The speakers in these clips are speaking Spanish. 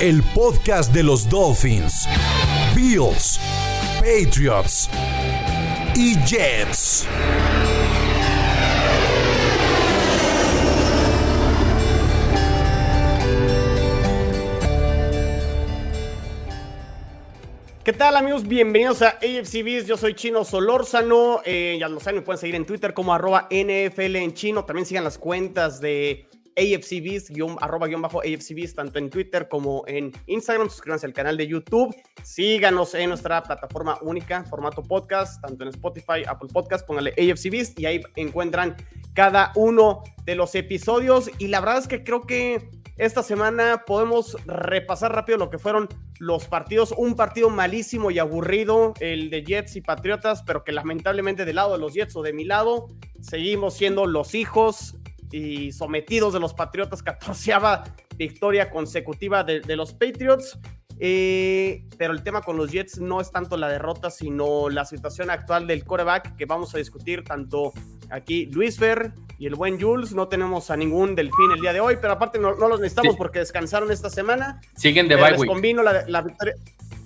El podcast de los Dolphins, Bills, Patriots y Jets. ¿Qué tal amigos? Bienvenidos a AFC Beast. Yo soy Chino Solórzano. Eh, ya lo saben, me pueden seguir en Twitter como arroba NFL en chino. También sigan las cuentas de AFC Beast, arroba guion bajo AFC Beast, tanto en Twitter como en Instagram. Suscríbanse al canal de YouTube. Síganos en nuestra plataforma única, formato podcast, tanto en Spotify, Apple Podcast. Póngale AFC Beast y ahí encuentran cada uno de los episodios. Y la verdad es que creo que esta semana podemos repasar rápido lo que fueron los partidos. Un partido malísimo y aburrido, el de Jets y Patriotas, pero que lamentablemente del lado de los Jets o de mi lado, seguimos siendo los hijos y sometidos de los Patriotas, catorceava victoria consecutiva de, de los Patriots. Eh, pero el tema con los Jets no es tanto la derrota, sino la situación actual del coreback que vamos a discutir tanto aquí Luis Fer y el buen Jules. No tenemos a ningún delfín el día de hoy, pero aparte no, los necesitamos porque descansaron esta semana. Siguen de bye week. la, la victoria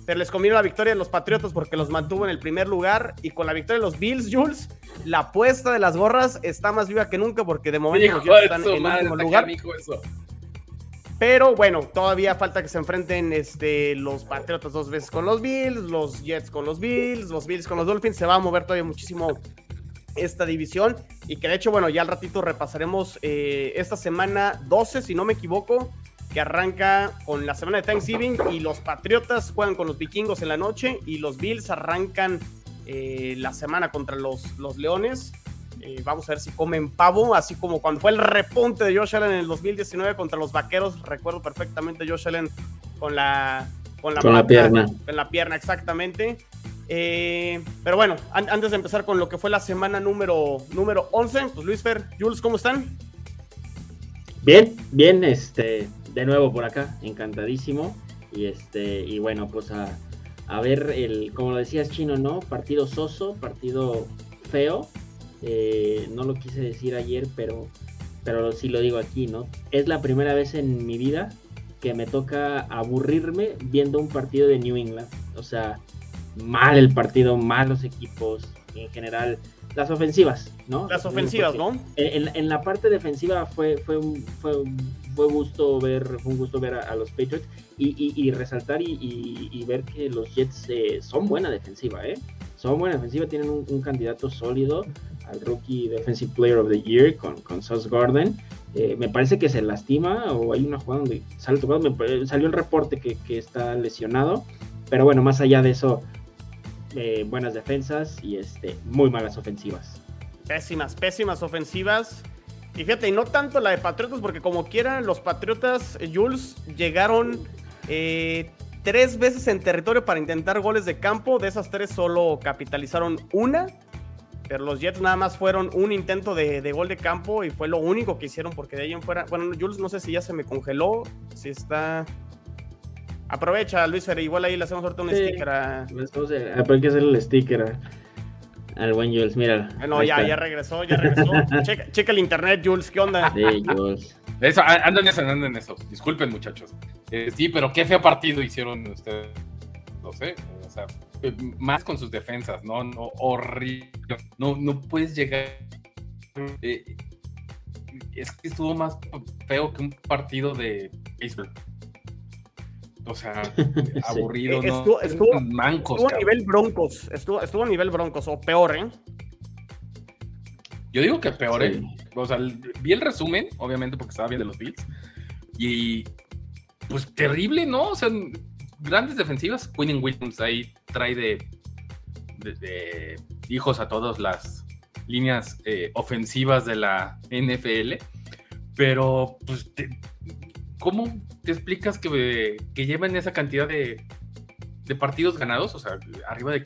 pero les convino la victoria de los Patriotas porque los mantuvo en el primer lugar y con la victoria de los Bills, Jules, la apuesta de las gorras está más viva que nunca porque de momento los están en último lugar. Pero bueno, todavía falta que se enfrenten este, los Patriotas dos veces con los Bills, los Jets con los Bills, los Bills con los Dolphins. Se va a mover todavía muchísimo esta división y que de hecho, bueno, ya al ratito repasaremos eh, esta semana 12, si no me equivoco, que arranca con la semana de Thanksgiving y los Patriotas juegan con los vikingos en la noche y los Bills arrancan eh, la semana contra los, los Leones. Eh, vamos a ver si comen pavo, así como cuando fue el repunte de Josh Allen en el 2019 contra los Vaqueros. Recuerdo perfectamente Josh Allen con la, con la, pierna. En la pierna, exactamente. Eh, pero bueno, antes de empezar con lo que fue la semana número, número 11, pues Luis Fer, Jules, ¿cómo están? Bien, bien, este, de nuevo por acá, encantadísimo. Y este, y bueno, pues a, ver el, como lo decías chino, ¿no? Partido soso, partido feo. Eh, no lo quise decir ayer, pero, pero sí lo digo aquí, ¿no? Es la primera vez en mi vida que me toca aburrirme viendo un partido de New England. O sea, mal el partido, malos equipos, en general, las ofensivas, ¿no? Las ofensivas, ¿no? En, la parte defensiva fue, fue, un, fue, fue gusto ver, fue un gusto ver a, los Patriots y, resaltar y, ver que los Jets eh, son buena defensiva, ¿eh? Son buena defensiva, tienen un, candidato sólido al Rookie Defensive Player of the Year con, con Sauce Gordon. Eh, me parece que se lastima o hay una jugada donde sale tocado. Salió el reporte que, que, está lesionado, pero bueno, más allá de eso, eh, buenas defensas y este, muy malas ofensivas. Pésimas, pésimas ofensivas. Y fíjate, y no tanto la de Patriotas, porque como quieran, los Patriotas, eh, Jules, llegaron eh, tres veces en territorio para intentar goles de campo. De esas tres solo capitalizaron una. Pero los Jets nada más fueron un intento de, de, gol de campo y fue lo único que hicieron porque de ahí en fuera, bueno, Jules no sé si ya se me congeló, si está, Aprovecha, Luis igual ahí le hacemos ahorita un sticker a. Hay que hacer el sticker al buen Jules, mira. Ah, no, ya, ya regresó, ya regresó. checa, el internet, Jules, ¿qué onda? Sí, Jules. Eso, ando en eso, ando en eso. Disculpen, muchachos. Eh, sí, pero qué feo partido hicieron ustedes. No sé, o sea, eh, más con sus defensas, ¿no? no horrible. No, no puedes llegar. Eh, es que estuvo más feo que un partido de béisbol. O sea, aburrido, ¿no? Estuvo, estuvo, a nivel broncos, estuvo, estuvo a nivel broncos, o peor, ¿eh? Yo digo que peor, ¿eh? O sea, vi el resumen, obviamente, porque estaba bien de los Bills. Y pues terrible, ¿no? O sea, grandes defensivas. Quinn Williams ahí trae de, de, hijos a todas las líneas eh, ofensivas de la NFL. Pero, pues, ¿cómo te explicas que, que lleven esa cantidad de, de partidos ganados, o sea, arriba de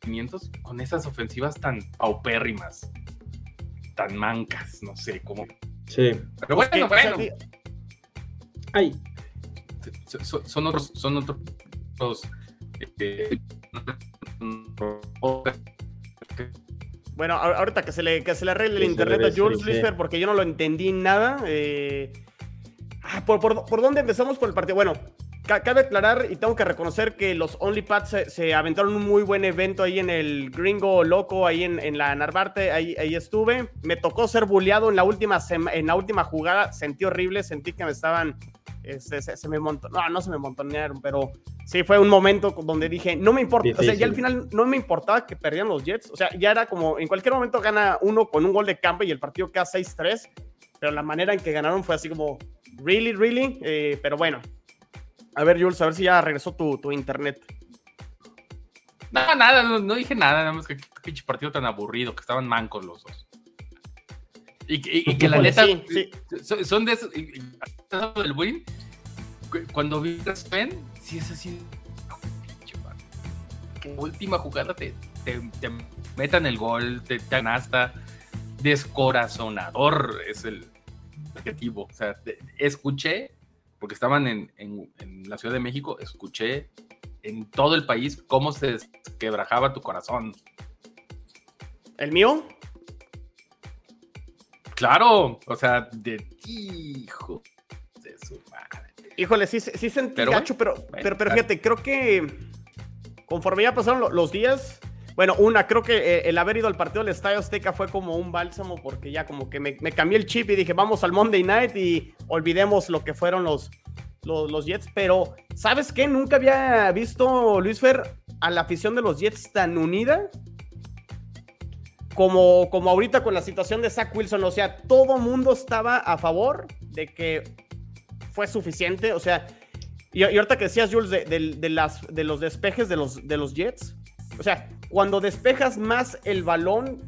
500, con esas ofensivas tan paupérrimas, tan mancas, no sé cómo. Sí. Pero bueno, bueno. Ay. Son, son otros, son otros. Eh, bueno, ahorita que se le, que se le arregle el internet a Jules Lisper, porque yo no lo entendí nada. Eh, ah, ¿por, por, dónde empezamos por el partido? Bueno, cabe aclarar y tengo que reconocer que los OnlyPads se, aventaron un muy buen evento ahí en el Gringo Loco, ahí en, en la Narvarte, ahí, ahí, estuve. Me tocó ser bulleado en la, última en la última jugada, sentí horrible, sentí que me estaban este, se, me montó, no, no se me montonearon, pero sí fue un momento donde dije, no me importa, o sea, ya al final no me importaba que perdieran los Jets, o sea, ya era como, en cualquier momento gana uno con un gol de campo y el partido queda 6-3, pero la manera en que ganaron fue así como, really, really, eh, pero bueno. A ver, Jules, a ver si ya regresó tu, tu internet. No, nada, no, dije nada, nada más que pinche partido tan aburrido, que estaban mancos los dos. Y, que la neta, son de esos, del win, cuando vi a Sven, si es así, que última jugada te, te, metan el gol, te, te hasta descorazonador es el objetivo. O sea, escuché, porque estaban en, en, la Ciudad de México, escuché en todo el país cómo se quebrajaba tu corazón. ¿El mío? Claro, o sea, de hijo de su madre. Híjole, sí, sí sentí pero gacho, pero, pero, pero, fíjate, creo que conforme ya pasaron los días, bueno, una, creo que eh, el haber ido al partido del Estadio Azteca fue como un bálsamo porque ya como que me, me, cambié el chip y dije, vamos al Monday Night y olvidemos lo que fueron los, los, Jets. Pero, ¿sabes qué? Nunca había visto, Luis Fer, a la afición de los Jets tan unida como, como ahorita con la situación de Zach Wilson, o sea, todo mundo estaba a favor de que fue suficiente, o sea, y, ahorita que decías, Jules, de, las, de los despejes de los, de los Jets, o sea, cuando despejas más el balón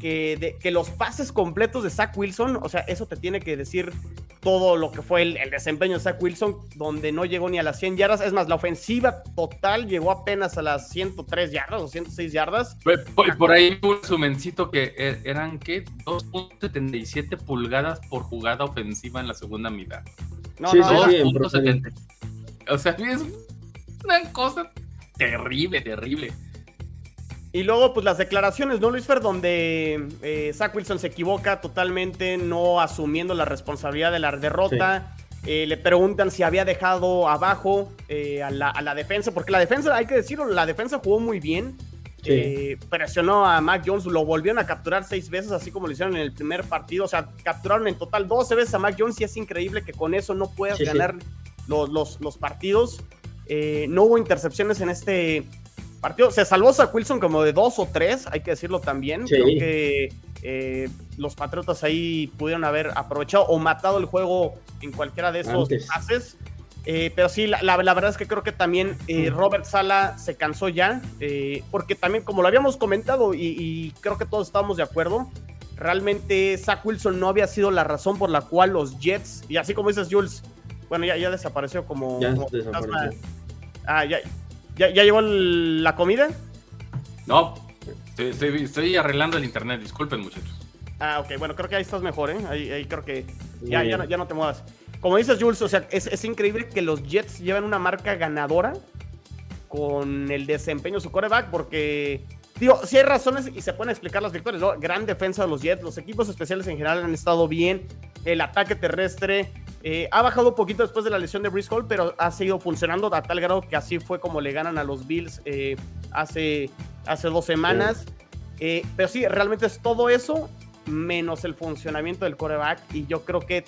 que, que los pases completos de Zach Wilson, o sea, eso te tiene que decir todo lo que fue el, desempeño de Zach Wilson, donde no llegó ni a las 100 yardas. Es más, la ofensiva total llegó apenas a las 103 yardas o 106 yardas. Por, por ahí un sumencito que e, eran, ¿qué? 2.77 pulgadas por jugada ofensiva en la segunda mitad. No, sí, no, sí, 2.70. O sea, es una cosa terrible, terrible. Y luego, pues las declaraciones, ¿no, Luis Fer? Donde eh, Zach Wilson se equivoca totalmente, no asumiendo la responsabilidad de la derrota. Eh, le preguntan si había dejado abajo eh, a, la, defensa, porque la defensa, hay que decirlo, la defensa jugó muy bien. presionó a Mac Jones, lo volvieron a capturar seis veces, así como lo hicieron en el primer partido. O sea, capturaron en total 12 veces a Mac Jones y es increíble que con eso no puedas ganar los, los, los, partidos. no hubo intercepciones en este partido. Se salvó a Wilson como de dos o tres, hay que decirlo también. Creo que eh, los Patriotas ahí pudieron haber aprovechado o matado el juego en cualquiera de esos pases. Eh, pero sí, la, verdad es que creo que también eh, Robert Sala se cansó ya, porque también, como lo habíamos comentado, y, creo que todos estábamos de acuerdo, realmente Zach Wilson no había sido la razón por la cual los Jets, y así como dices, Jules, bueno, ya, ya desapareció como. Ya desapareció. Ah, ya, ¿Ya, ya llegó la comida? No, estoy, arreglando el internet, disculpen muchachos. Ah, ok, bueno, creo que ahí estás mejor, ¿eh? Ahí, creo que ya, ya, no, te muevas. Como dices, Jules, o sea, es, increíble que los Jets lleven una marca ganadora con el desempeño de su coreback, porque, digo, sí hay razones y se pueden explicar las victorias, ¿no? Gran defensa de los Jets, los equipos especiales en general han estado bien, el ataque terrestre eh, ha bajado un poquito después de la lesión de Brice Hall, pero ha seguido funcionando a tal grado que así fue como le ganan a los Bills eh, hace, hace dos semanas. Eh, pero sí, realmente es todo eso menos el funcionamiento del coreback. Y yo creo que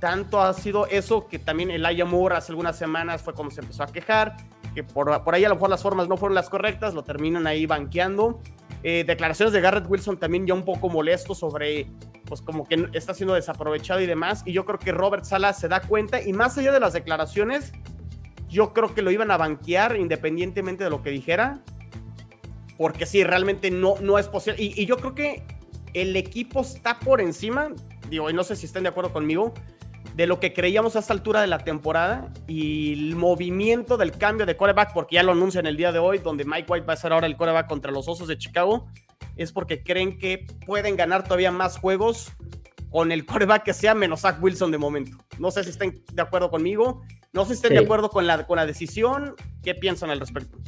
tanto ha sido eso que también el Moore hace algunas semanas fue como se empezó a quejar, que por, por ahí a lo mejor las formas no fueron las correctas, lo terminan ahí banqueando. Declaraciones de Garrett Wilson también ya un poco molesto sobre pues como que está siendo desaprovechado y demás. Y yo creo que Robert Sala se da cuenta y más allá de las declaraciones, yo creo que lo iban a banquear independientemente de lo que dijera. Porque sí, realmente no, no es posible. Y, yo creo que el equipo está por encima, digo, y no sé si estén de acuerdo conmigo, de lo que creíamos a esta altura de la temporada y el movimiento del cambio de coreback, porque ya lo anuncian el día de hoy, donde Mike White va a ser ahora el coreback contra los Osos de Chicago, es porque creen que pueden ganar todavía más juegos con el coreback que sea menos Zach Wilson de momento. No sé si estén de acuerdo conmigo, no sé si estén de acuerdo con la, con la decisión, ¿qué piensan al respecto?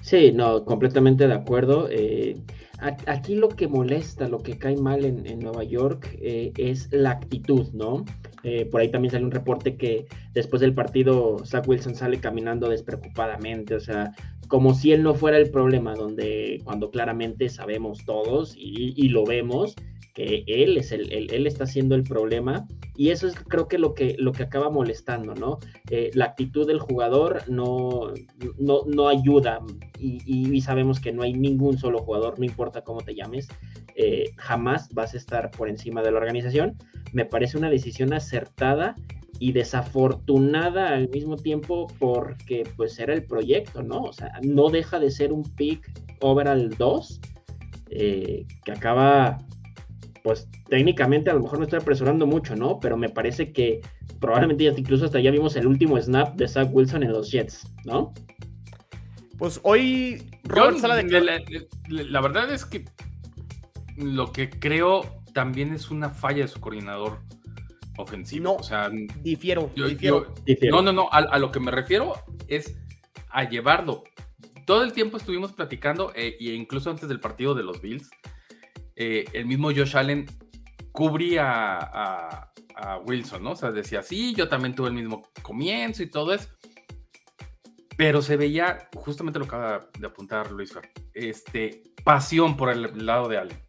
Sí, no, completamente de acuerdo. Eh, aquí lo que molesta, lo que cae mal en, Nueva York eh, es la actitud, ¿no? Eh, por ahí también sale un reporte que después del partido Zach Wilson sale caminando despreocupadamente, o sea, como si él no fuera el problema, donde cuando claramente sabemos todos y, lo vemos que él es el, él está siendo el problema y eso es creo que lo que lo que acaba molestando, ¿no? Eh, la actitud del jugador no, no, no ayuda y, sabemos que no hay ningún solo jugador, no importa cómo te llames, eh, jamás vas a estar por encima de la organización. Me parece una decisión acertada y desafortunada al mismo tiempo porque pues era el proyecto, ¿no? O sea, no deja de ser un pick overall 2 eh, que acaba, pues técnicamente a lo mejor no estoy apresurando mucho, ¿no? Pero me parece que probablemente incluso hasta ya vimos el último snap de Zach Wilson en los Jets, ¿no? Pues hoy la verdad es que lo que creo también es una falla de su coordinador ofensivo. No, o sea, difiero, No, no, no, a, lo que me refiero es a llevarlo. Todo el tiempo estuvimos platicando, e incluso antes del partido de los Bills, eh, el mismo Josh Allen cubría a, Wilson, ¿no? O sea, decía, sí, yo también tuve el mismo comienzo y todo eso. Pero se veía, justamente lo que acaba de apuntar Luis Fer, este, pasión por el lado de Allen.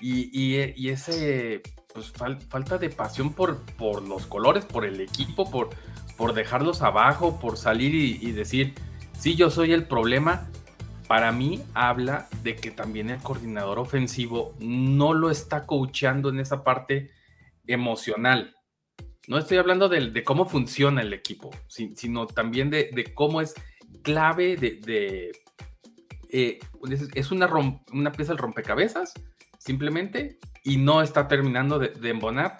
Y, y, y ese pues, falta de pasión por, por los colores, por el equipo, por, por dejarlos abajo, por salir y, decir, sí, yo soy el problema, para mí habla de que también el coordinador ofensivo no lo está coacheando en esa parte emocional. No estoy hablando de, cómo funciona el equipo, sino también de, cómo es clave de... Eh, es una, una pieza del rompecabezas, simplemente, y no está terminando de, embonar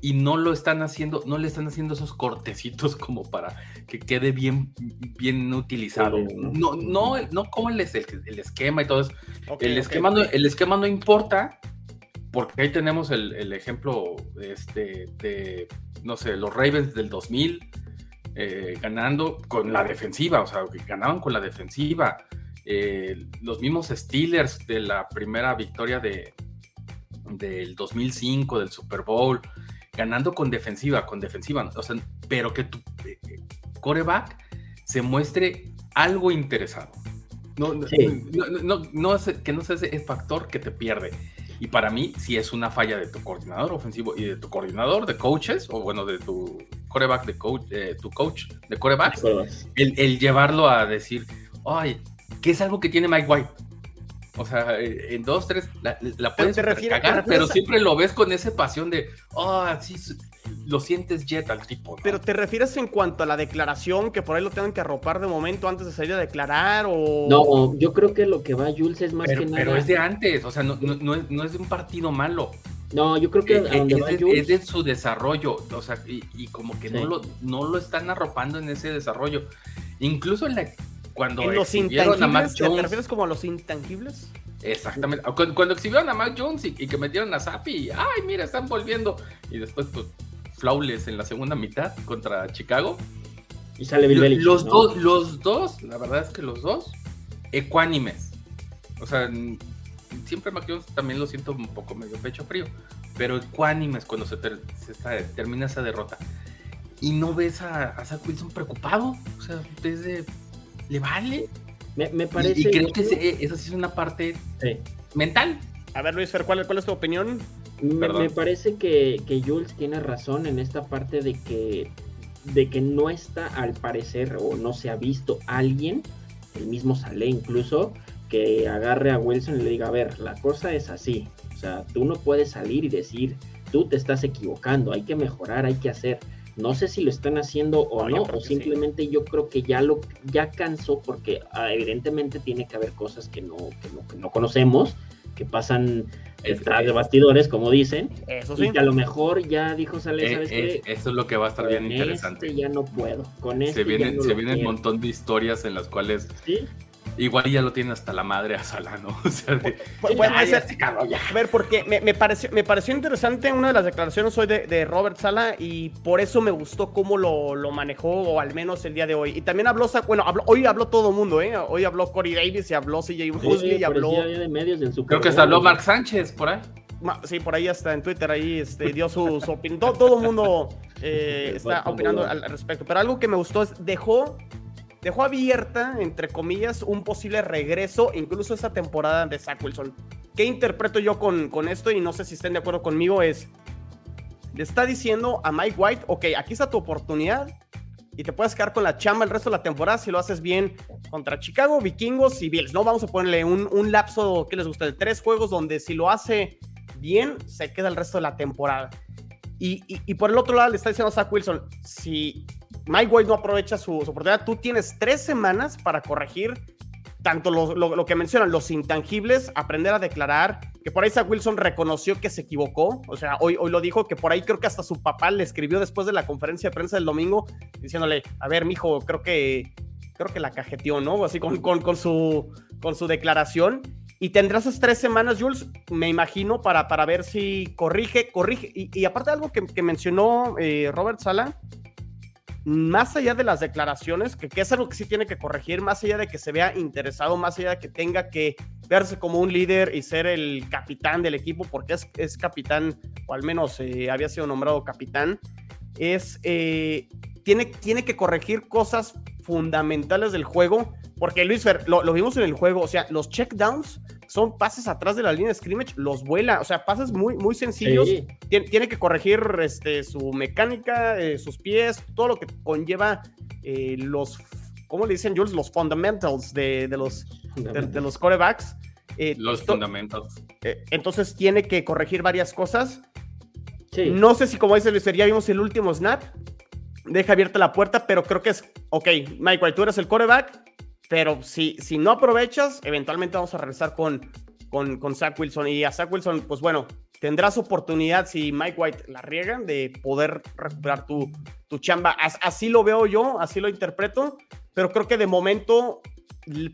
y no lo están haciendo, no le están haciendo esos cortecitos como para que quede bien, bien utilizado. No, no, no como el, el, esquema y todo eso. el, esquema no, el esquema no importa, porque ahí tenemos el, ejemplo este, de, no sé, los Ravens del 2000 eh, ganando con la defensiva, o sea, ganaban con la defensiva. Eh, los mismos Steelers de la primera victoria de, del 2005, del Super Bowl, ganando con defensiva, con defensiva, o sea, pero que tu eh, coreback se muestre algo interesado. No, no, no, que no sea ese factor que te pierde. Y para mí, si es una falla de tu coordinador ofensivo y de tu coordinador de coaches, o bueno, de tu coreback de coach, eh, tu coach de coreback, el, el, llevarlo a decir, ay, ¿qué es algo que tiene Mike White? O sea, eh, en dos, tres, la, puedes cagar, pero siempre lo ves con esa pasión de, oh, sí, lo sientes jet al tipo. Pero te refieres en cuanto a la declaración, que por ahí lo tengan que arropar de momento antes de salir a declarar, o. No, yo creo que lo que va Jules es más que nada. Pero es de antes, o sea, no, no, es, de un partido malo. No, yo creo que eh, es, de, su desarrollo, o sea, y, como que no, lo, no lo están arropando en ese desarrollo. Incluso en la, cuando ¿En los intangibles? ¿Te refieres como a los intangibles? Exactamente. Cuando, exhibieron a Mac Jones y, que metieron a Zappi, ay, mira, están volviendo. Y después, pues, flawless en la segunda mitad contra Chicago. Y sale Bill los, dos, los dos, la verdad es que los dos, ecuánimes. O sea, siempre Mac Jones también lo siento un poco medio pecho frío, pero ecuánimes cuando se, termina esa derrota. Y no ves a, a Zach Wilson preocupado. O sea, desde le vale. Me, parece. Y, creo que eso sí es una parte mental. A ver, Luis Fer, ¿cuál, es tu opinión? Me, parece que, Jules tiene razón en esta parte de que, de que no está, al parecer, o no se ha visto alguien, el mismo Sale incluso, que agarre a Wilson y le diga, a ver, la cosa es así. O sea, tú no puedes salir y decir, tú te estás equivocando, hay que mejorar, hay que hacer. No sé si lo están haciendo o no, o simplemente yo creo que ya lo ya cansó porque ah, evidentemente tiene que haber cosas que no, que no, conocemos, que pasan detrás de bastidores, como dicen. Eso sí. Y que a lo mejor ya dijo Sale, Eh, ¿sabes eh, qué? eso es lo que va a estar bien Con interesante. este ya no puedo. Con este se ya vienen, no se vienen un montón de historias en las cuales Sí, igual ya lo tiene hasta la madre a Sala, ¿no? O sea, de. A ver, porque me, me pareció, me pareció interesante una de las declaraciones hoy de, de Robert Sala y por eso me gustó cómo lo, lo manejó, o al menos el día de hoy. Y también habló, bueno, habló- hoy habló todo el mundo, ¿eh? Hoy habló Corey Davis y habló CJ Mosley y habló... de medios Creo que hasta habló Mark Sánchez por ahí. Sí, por ahí hasta en Twitter, ahí este, dio su, su opinión. Todo, todo el mundo eh, está opinando al respecto. Pero algo que me gustó es, dejó, dejó abierta, entre comillas, un posible regreso, incluso esta temporada de Zach Wilson. ¿Qué interpreto yo con, con esto? Y no sé si estén de acuerdo conmigo, es, le está diciendo a Mike White, ok, aquí está tu oportunidad y te puedes quedar con la chamba el resto de la temporada si lo haces bien contra Chicago, Vikingos y Bills. No vamos a ponerle un, un lapso, ¿qué les gusta? De tres juegos donde si lo hace bien, se queda el resto de la temporada. Y, y- y por el otro lado le está diciendo a Zach Wilson, si Mike White no aprovecha su, su oportunidad, tú tienes tres semanas para corregir tanto lo, lo- lo que mencionan, los intangibles, aprender a declarar, que por ahí Zach Wilson reconoció que se equivocó, o sea, hoy, hoy lo dijo, que por ahí creo que hasta su papá le escribió después de la conferencia de prensa del domingo, diciéndole, a ver, mijo, creo que, creo que la cajeteó, ¿no? Así con, con, con su, con su declaración. Y tendrás esas tres semanas, Jules, me imagino, para, para ver si corrige, corrige. Y, y aparte algo que, que mencionó eh, Robert Sala, más allá de las declaraciones, que, que es algo que sí tiene que corregir, más allá de que se vea interesado, más allá de que tenga que verse como un líder y ser el capitán del equipo, porque es, es capitán, o al menos eh, había sido nombrado capitán, es, eh, tiene, tiene que corregir cosas fundamentales del juego, porque Luis Fer, lo, lo vimos en el juego, o sea, los checkdowns son pases atrás de la línea de scrimmage, los vuela, o sea, pases muy, muy sencillos sí. tiene, tiene que corregir este, su mecánica, eh, sus pies, todo lo que conlleva eh, los, ¿cómo le dicen Jules? Los fundamentals de, de los, de, de los corebacks. Eh, Los to- fundamentos. eh, entonces tiene que corregir varias cosas. Sí. No sé si, como dice Luis, ya vimos el último snap. Deja abierta la puerta, pero creo que es, ok, Mike White, tú eres el coreback, pero si, si no aprovechas, eventualmente vamos a regresar con, con, con Zach Wilson. Y a Zach Wilson, pues bueno, tendrás oportunidad si Mike White la riega de poder recuperar tu, tu chamba. As- así lo veo yo, así lo interpreto, pero creo que de momento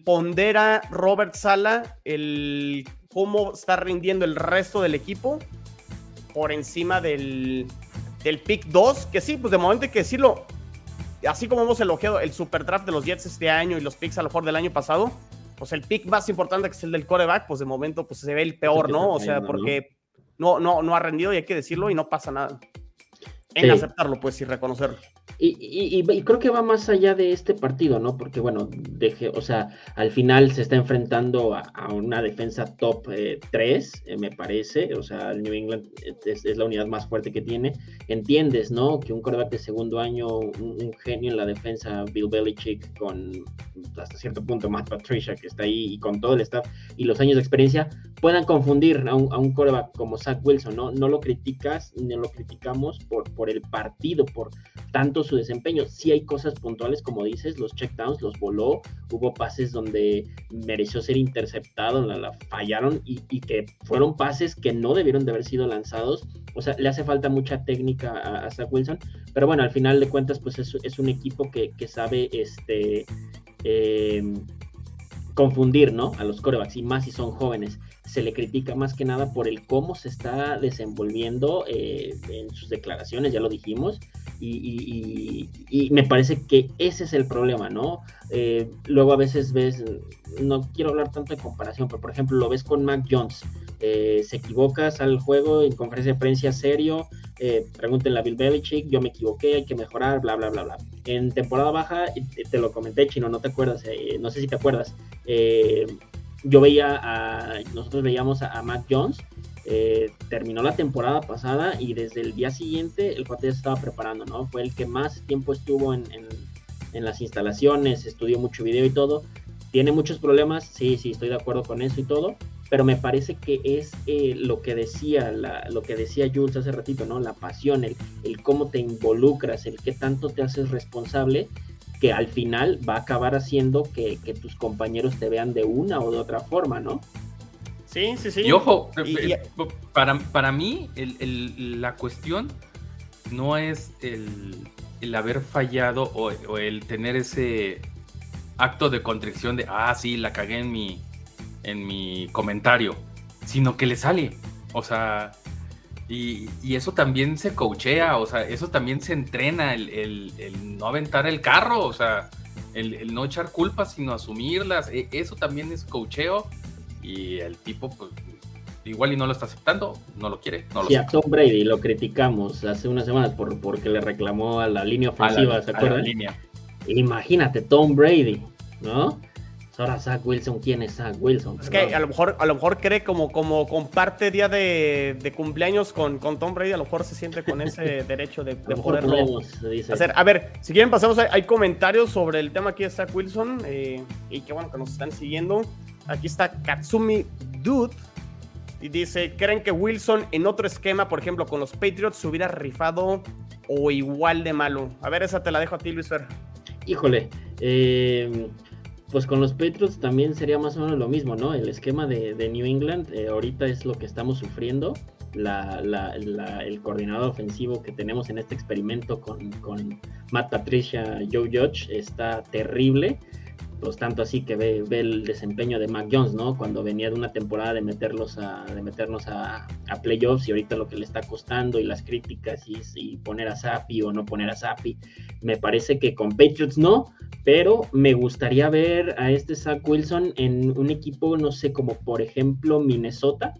pondera Robert Sala el cómo está rindiendo el resto del equipo por encima del, del pick 2, que sí, pues de momento hay que decirlo, así como hemos elogiado el super draft de los Jets este año y los picks a lo mejor del año pasado, pues el pick más importante que es el del coreback, pues de momento pues se ve el peor, ¿no? O sea, porque no, no, no ha rendido y hay que decirlo y no pasa nada. En Sí. aceptarlo, pues, y reconocerlo. Y, y- y- y creo que va más allá de este partido, ¿no? Porque, bueno, deje, o sea, al final se está enfrentando a, a una defensa top 3, me parece. O sea, el New England es, es la unidad más fuerte que tiene. Entiendes, ¿no? Que un coreback de segundo año, un, un genio en la defensa, Bill Belichick, con hasta cierto punto Matt Patricia, que está ahí, y con todo el staff y los años de experiencia, puedan confundir a un, a un coreback como Zach Wilson, ¿no? No lo criticas, no lo criticamos por, por el partido, por tanto su desempeño. Sí hay cosas puntuales, como dices, los checkdowns los voló, hubo pases donde mereció ser interceptado, la, la fallaron y, y que fueron pases que no debieron de haber sido lanzados. O sea, le hace falta mucha técnica a, a Wilson, pero bueno, al final de cuentas, pues es, es un equipo que, que sabe este eh, confundir, ¿no? A los corebacks y más si son jóvenes. Se le critica más que nada por el cómo se está desenvolviendo eh, en sus declaraciones, ya lo dijimos, y, me parece que ese es el problema, ¿no? Eh, luego a veces ves, no quiero hablar tanto de comparación, pero por ejemplo lo ves con Mac Jones, eh, se equivoca, sale al juego en conferencia de prensa serio, eh, pregúntenle a Bill Belichick, yo me equivoqué, hay que mejorar, bla, bla, bla, bla. En temporada baja, te, te lo comenté, Chino, no te acuerdas, eh, no sé si te acuerdas, eh, yo veía a, nosotros veíamos a, a Mac Jones, eh, terminó la temporada pasada y desde el día siguiente el cuate ya se estaba preparando, ¿no? Fue el que más tiempo estuvo en, en- en las instalaciones, estudió mucho video y todo. Tiene muchos problemas, sí, sí, estoy de acuerdo con eso y todo, pero me parece que es eh, lo que decía la- lo que decía Jules hace ratito, ¿no? La pasión, el, el cómo te involucras, el qué tanto te haces responsable, que al final va a acabar haciendo que, que tus compañeros te vean de una o de otra forma, ¿no? Sí, sí, sí. Y ojo, Y- eh, eh, para, para mí el- el- la cuestión no es el, el haber fallado o, o el tener ese acto de contrición de, ah, sí, la cagué en mi, en mi comentario, sino que le sale. O sea, y, y eso también se coachea, o sea, eso también se entrena, el, el- el no aventar el carro, o sea, el, el no echar culpas, sino asumirlas. e- Eso también es coacheo y el tipo, pues, igual y no lo está aceptando, no lo quiere, no lo a acepta. Tom Brady lo criticamos hace unas semanas por, porque le reclamó a la línea A la- ofensiva, ¿se a la acuerdan? línea. Imagínate, Tom Brady, ¿no? Ahora Zach Wilson, ¿quién es Zach Wilson? Es que a lo mejor, a lo mejor cree como, como comparte día de, de cumpleaños con, con Tom Brady, a lo mejor se siente con ese derecho de, de poderlo podemos, hacer. A ver, si quieren pasamos, hay, hay comentarios sobre el tema aquí de Zach Wilson eh, y qué bueno que nos están siguiendo. Aquí está Katsumi Dude y dice, ¿creen que Wilson en otro esquema, por ejemplo, con los Patriots, se hubiera rifado o igual de malo? A ver, esa te la dejo a ti, Luis Fer. Híjole, eh, pues con los Patriots también sería más o menos lo mismo, ¿no? El esquema de, New England eh, ahorita es lo que estamos sufriendo. La, la- la- el coordinador ofensivo que tenemos en este experimento con, con Matt Patricia, Joe Judge, está terrible. Pues tanto así que ve, ve el desempeño de Mac Jones, ¿no? Cuando venía de una temporada de meterlos a, de meternos a, a playoffs y ahorita lo que le está costando y las críticas y, y poner a Zappi o no poner a Zappi. Me parece que con Patriots no, pero me gustaría ver a este Zach Wilson en un equipo, no sé, como por ejemplo Minnesota,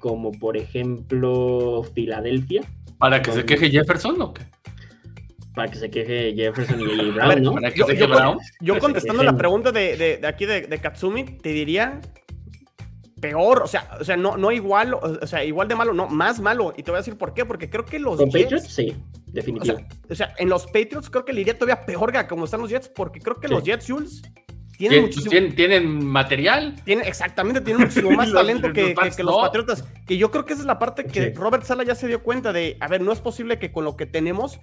como por ejemplo Filadelfia, ¿Para que se queje Jefferson o qué? Para que se queje Jefferson y Brown, ver, ¿no? ¿Para que Yo- se yo queje Brown? Yo Que contestando la pregunta de, de- de aquí de, de Katsumi, te diría peor, o sea, o sea, no, no igual, o sea, igual de malo, no, más malo. Y te voy a decir por qué, porque creo que los Con Jets, Patriots, sí, o sea, o sea, en los Patriots creo que le iría todavía peor que como están los Jets, porque creo que Sí. los Jets, Jules, tienen Tien- muchísimo, tien- ¿Tienen material? tienen, exactamente, tienen muchísimo más Los- talento los que, que- Pats que los no. Patriotas. Que yo creo que esa es la parte que Sí. Robert Sala ya se dio cuenta de, a ver, no es posible que con lo que tenemos,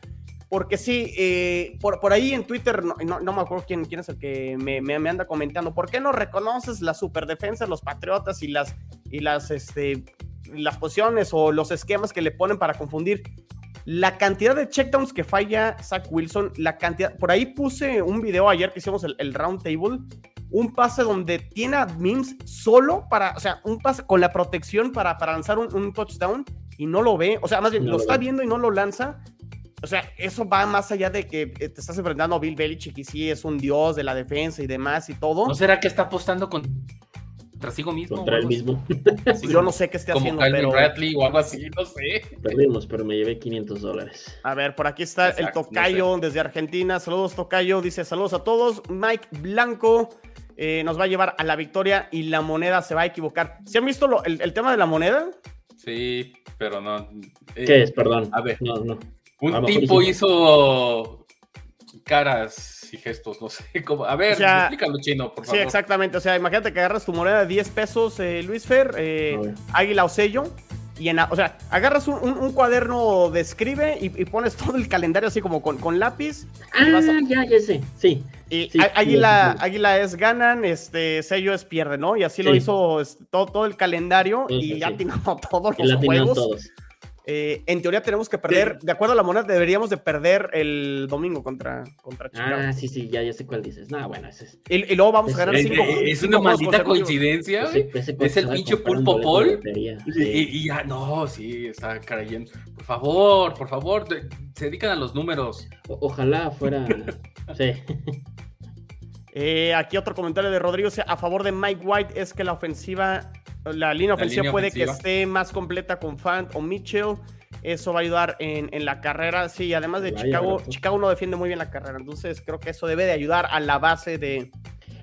porque sí, eh, por, por ahí en Twitter, no, no- no me acuerdo quién, quién es el que me, me- me anda comentando, ¿por qué no reconoces la superdefensa de los Patriotas y las, y las, este, las posiciones o los esquemas que le ponen para confundir? La cantidad de checkdowns que falla Zach Wilson, la cantidad, por ahí puse un video ayer que hicimos el, el round table, un pase donde tiene a Mims solo para, o sea, un pase con la protección para, para lanzar un, un touchdown y no lo ve, o sea, más bien No lo lo está viendo y no lo lanza. O sea, eso va más allá de que eh, te estás enfrentando a Bill Belichick y sí es un dios de la defensa y demás y todo. ¿No será que está apostando con- contra sí mismo? Contra así? mismo. Pues yo no sé qué esté Como haciendo, Calvin pero Bradley o algo así, no sé. Perdimos, pero me llevé 500 dólares. a ver, por aquí está el no Tocayo desde Argentina. Saludos, Tocayo. Dice saludos a todos. Mike Blanco eh, nos va a llevar a la victoria y la moneda se va a equivocar. ¿Se han visto lo- el, el tema de la moneda? Sí, pero no. eh, ¿Qué es? Perdón. a ver. No, no. Un tipo hizo caras y gestos, no sé cómo. A ver, O sea, explícalo chino, por Sí, favor. exactamente. O sea, imagínate que agarras tu moneda de 10 pesos, eh, Luis Fer, eh, águila o sello. Y en, o sea, agarras un, un- un cuaderno de escribe y, y pones todo el calendario así como con, con lápiz. vas a- Ah, ya, ya sé. Sí. Y Sí, águila, sí, sí. águila es ganan, este sello es pierde, ¿no? Y así lo Sí. hizo todo, todo el calendario Sí, y sí, ya sí. atinó todos los juegos. todos. Eh, en teoría tenemos que perder, de acuerdo a la moneda, deberíamos de perder el domingo contra, contra Chicago. Ah, sí, sí, ya, ya sé cuál dices. No, bueno, ese es. y, y luego vamos a ganar Es, cinco, es- cinco una maldita coincidencia, ese- güey. ese Es el pinche pulpo Paul. Sí. y- y ya, no, sí, está cayendo. Por favor, por favor, de- se dedican a los números. O- ojalá fuera. sí. Eh, aquí otro comentario de Rodrigo, o sea, a favor de Mike White es que la ofensiva, la línea ofensiva línea puede ofensiva. que esté más completa con Fant o Mitchell. Eso va a ayudar en, en la carrera. Sí, además de Vaya, Chicago. Chicago no defiende muy bien la carrera. Entonces creo que eso debe de ayudar a la base de,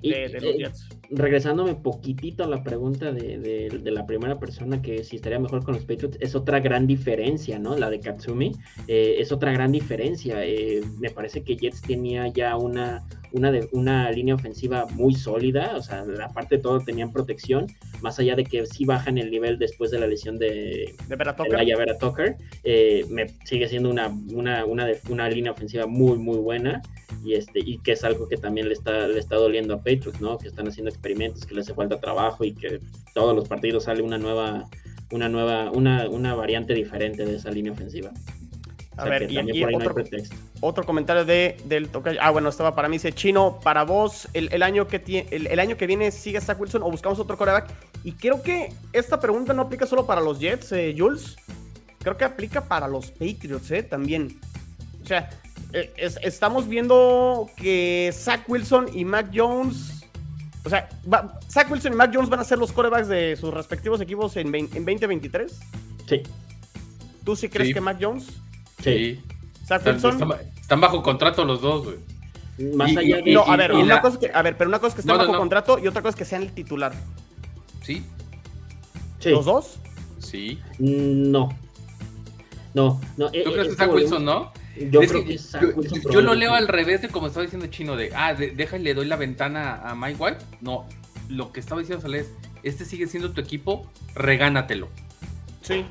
Y, de- de los eh, Jets. Regresándome poquitito a la pregunta de, de- de la primera persona que si estaría mejor con los Patriots, es otra gran diferencia, ¿no? La de Katsumi, eh, es otra gran diferencia. Eh, me parece que Jets tenía ya una, una, de, una línea ofensiva muy sólida, o sea, aparte de todo tenían protección, más allá de que sí bajan el nivel después de la lesión de, De Vera Tucker. Vera Tucker, eh, me sigue siendo una, una, una, de- una línea ofensiva muy, muy buena. Y este y que es algo que también le está le está doliendo a Patriots, ¿no? Que están haciendo experimentos, que les hace falta trabajo y que todos los partidos sale una nueva una nueva una, una variante diferente de esa línea ofensiva. A ver, y aquí otro, otro, comentario de, del tocayo. Ah, bueno, estaba para mí, dice Chino, para vos, el, año que el, año que viene sigue Zach Wilson o buscamos otro coreback. Y creo que esta pregunta no aplica solo para los Jets, eh, Jules. Creo que aplica para los Patriots, eh, también. O sea, eh, estamos viendo que Zach Wilson y Mac Jones. O sea, Zach Wilson y Mac Jones van a ser los corebacks de sus respectivos equipos en, en 2023. Sí. ¿Tú sí crees que Mac Jones? Sí. Zach Wilson. Están, bajo contrato los dos, güey. Más allá de. No, a ver, una cosa que, a ver, pero una cosa es que estén bajo contrato y otra cosa es que sean el titular. ¿Sí? sí. ¿Los dos? Sí. No. No, no. Eh, ¿Tú crees que Zach Wilson no? Yo creo que, yo, lo leo al revés de como estaba diciendo Chino, de, ah, déjale, le doy la ventana a Mike White. No, lo que estaba diciendo Sales, este sigue siendo tu equipo, regánatelo. Sí.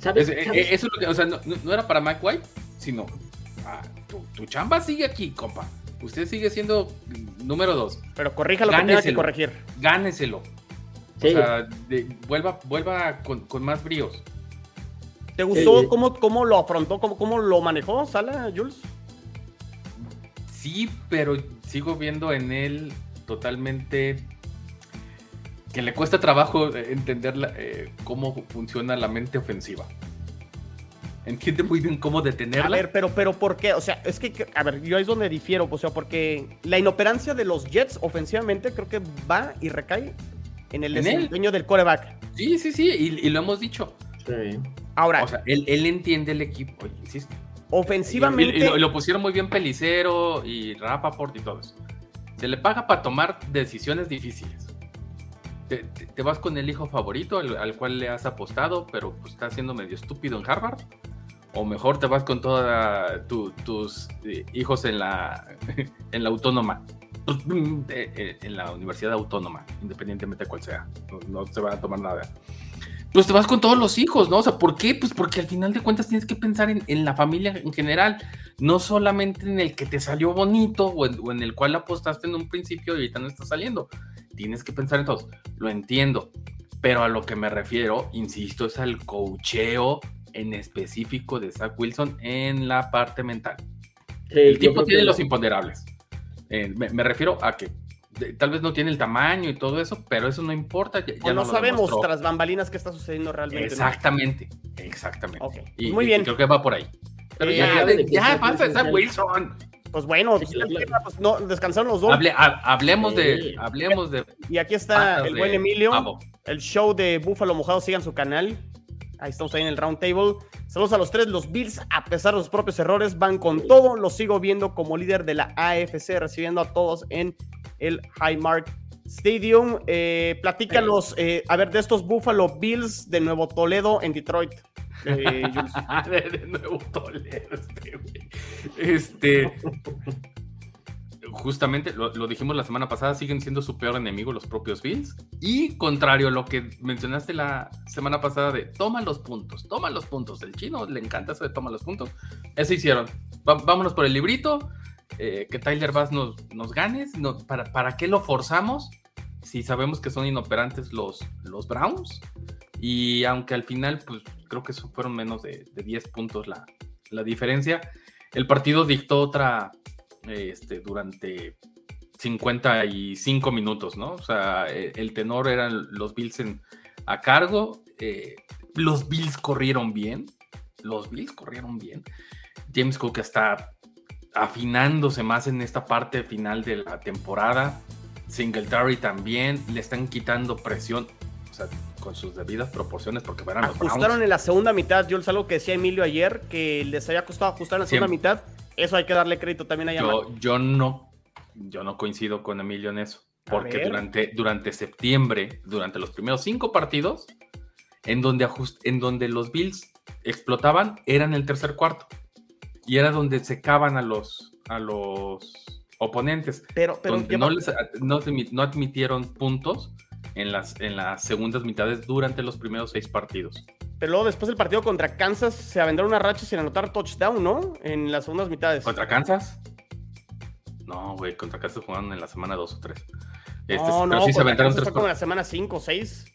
¿Sabes? Eh, eh, eso es lo que, o sea, no, era para Mike White, sino, ah, tu, chamba sigue aquí, compa. Usted sigue siendo número dos. Pero corrija lo que tenga que corregir. Gáneselo. O sea, vuelva, vuelva con, con más bríos. ¿Te gustó eh, cómo, cómo, lo afrontó, cómo, cómo lo manejó Sala, Jules? Sí, pero sigo viendo en él totalmente que le cuesta trabajo entender eh, cómo funciona la mente ofensiva. Entiende muy bien cómo detenerla. A ver, pero, pero ¿por qué? O sea, es que, a ver, yo ahí es donde difiero, o sea, porque la inoperancia de los Jets ofensivamente creo que va y recae en el desempeño del coreback. Sí, sí, sí, y, lo hemos dicho. Sí. Ahora. O sea, él, entiende el equipo, insisto. Ofensivamente. Y, lo, pusieron muy bien Pelicero y Rapaport y todo eso. Se le paga para tomar decisiones difíciles. Te, vas con el hijo favorito al, cual le has apostado, pero pues, está siendo medio estúpido en Harvard. O mejor te vas con todos tus eh, hijos en la, en la autónoma. Eh, eh, en la universidad autónoma, independientemente de cuál sea. no se va a tomar nada pues te vas con todos los hijos, ¿no? O sea, ¿por qué? Pues porque al final de cuentas tienes que pensar en, la familia en general, no solamente en el que te salió bonito o en, el cual apostaste en un principio y ahorita no está saliendo. Tienes que pensar en todos. Lo entiendo, pero a lo que me refiero, insisto, es al cocheo en específico de Zach Wilson en la parte mental. el tiempo tiene los imponderables. Eh, me refiero a que tal vez no tiene el tamaño y todo eso, pero eso no importa. Ya, no, sabemos tras bambalinas qué está sucediendo realmente. Exactamente, exactamente. Y, Muy bien. creo que va por ahí. Pero ya, ya, pasa, está Wilson. Pues bueno, pues no, descansaron los dos. hablemos de, hablemos de. Y aquí está el buen Emilio, el show de Búfalo Mojado, sigan su canal. Ahí estamos ahí en el round table. Saludos a los tres. Los Bills, a pesar de los propios errores, van con todo. Los sigo viendo como líder de la AFC, recibiendo a todos en el Highmark Stadium. Eh, platícanos, eh, a ver, de estos Buffalo Bills de Nuevo Toledo en Detroit. Eh, de, Nuevo Toledo, este, este justamente, lo, dijimos la semana pasada, siguen siendo su peor enemigo los propios Bills. Y contrario a lo que mencionaste la semana pasada de toma los puntos, toma los puntos. El chino le encanta eso de toma los puntos. Eso hicieron. vámonos por el librito. Eh, que Tyler Bass nos, nos ganes. ¿para, ¿Para qué lo forzamos? Si sabemos que son inoperantes los, los Browns. Y aunque al final, pues creo que fueron menos de, 10 puntos la, la, diferencia. El partido dictó otra este, durante 55 minutos, ¿no? O sea, e, el tenor eran los Bills en, a cargo. Eh, los Bills corrieron bien. Los Bills corrieron bien. James Cook está afinándose más en esta parte final de la temporada. Singletary también le están quitando presión, o sea, con sus debidas proporciones, porque van a Ajustaron en la segunda mitad, yo algo que decía Emilio ayer, que les había costado ajustar en la segunda mitad. Eso hay que darle crédito también a yo, yo no, yo no coincido con Emilio en eso, porque durante, durante septiembre, durante los primeros cinco partidos, en donde, en donde los Bills explotaban, eran el tercer cuarto y era donde secaban a los, a los oponentes. Pero, pero no, les, no, no, admitieron puntos en las, en las segundas mitades durante los primeros seis partidos. Pero luego después del partido contra Kansas se aventaron una racha sin anotar touchdown, ¿no? En las segundas mitades. ¿Contra Kansas? No, güey, contra Kansas jugaron en la semana 2 o 3. Este, no, no, sí se aventaron tres fue como en la semana 5 o 6.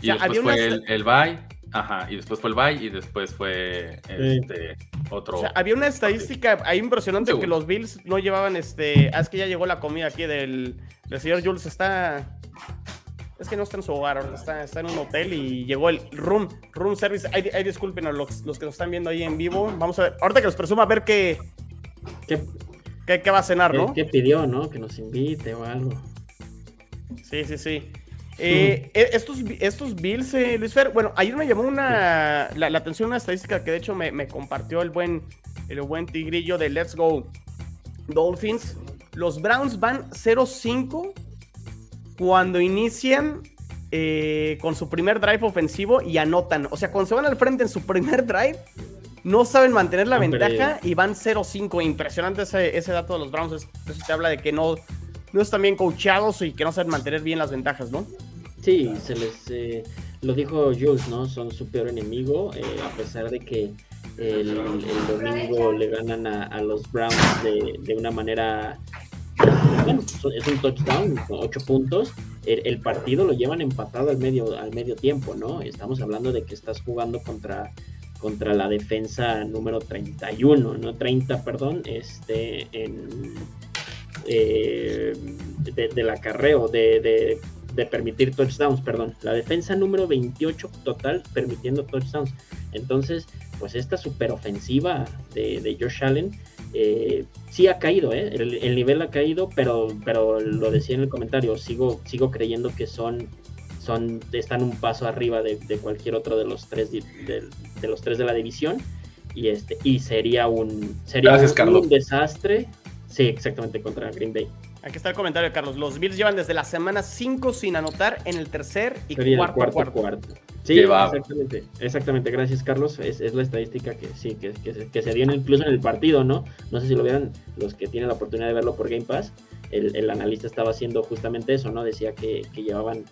Y después fue el, el bye. Ajá, y después fue el bye y después fue este otro. O sea, había una estadística ahí impresionante que los Bills no llevaban este. Ah, es que ya llegó la comida aquí del, del señor Jules. Está. Es que no está en su hogar, está, está en un hotel y llegó el room, room service. Ay, disculpen a los, los, que nos están viendo ahí en vivo. Vamos a ver, ahorita que nos presuma a ver qué, qué, qué, va a cenar, ¿no? ¿Qué pidió, no? Que nos invite o algo. Sí, sí, sí. Eh, eh, estos, estos Bills, eh, Luis Fer, bueno, ayer me llamó una, la, atención una estadística que de hecho me, me, compartió el buen, el buen tigrillo de Let's Go Dolphins. Los Browns van 0-5 cuando inician con su primer drive ofensivo y anotan. O sea, cuando se van al frente en su primer drive, no saben mantener la ventaja y van 0-5. Impresionante ese, ese, dato de los Browns. Eso te habla de que no, no están bien coachados y que no saben mantener bien las ventajas, ¿no? Sí, se les eh, lo dijo Jules, ¿no? Son su peor enemigo, eh, a pesar de que el, domingo le ganan a, los Browns de, una manera bueno, es un touchdown ocho puntos. El, partido lo llevan empatado al medio, al medio tiempo, ¿no? Estamos hablando de que estás jugando contra, contra la defensa número 31, no 30, perdón, este, en, eh, de, del acarreo, de permitir touchdowns, perdón. La defensa número 28 total permitiendo touchdowns. Entonces, pues esta superofensiva de, de Josh Allen eh, sí ha caído, ¿eh? el, nivel ha caído, pero, pero lo decía en el comentario, sigo, sigo creyendo que son, son, están un paso arriba de, cualquier otro de los tres de, los tres de la división. Y este, y sería un sería un desastre. Sí, exactamente contra Green Bay. Aquí está el comentario de Carlos. Los Bills llevan desde la semana 5 sin anotar en el tercer y cuarto, cuarto, Sí, exactamente, exactamente. Gracias, Carlos. Es, la estadística que sí, que, que, se, dio incluso en el partido, ¿no? No sé si lo vieron los que tienen la oportunidad de verlo por Game Pass. El, analista estaba haciendo justamente eso, ¿no? Decía que, llevaban